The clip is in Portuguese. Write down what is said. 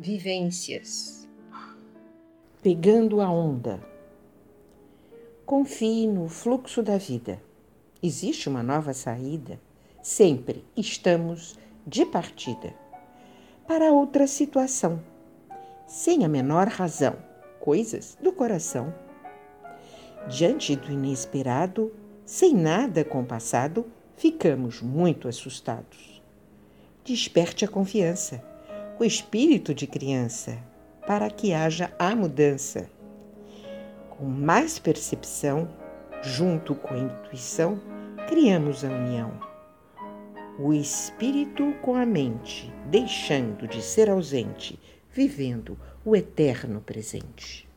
Vivências. Pegando a onda. Confie no fluxo da vida. Existe uma nova saída. Sempre estamos de partida para outra situação, sem a menor razão, coisas do coração. Diante do inesperado, sem nada compassado, ficamos muito assustados. Desperte a confiança o espírito de criança, para que haja a mudança. Com mais percepção, junto com a intuição, criamos a união. O espírito com a mente, deixando de ser ausente, vivendo o eterno presente.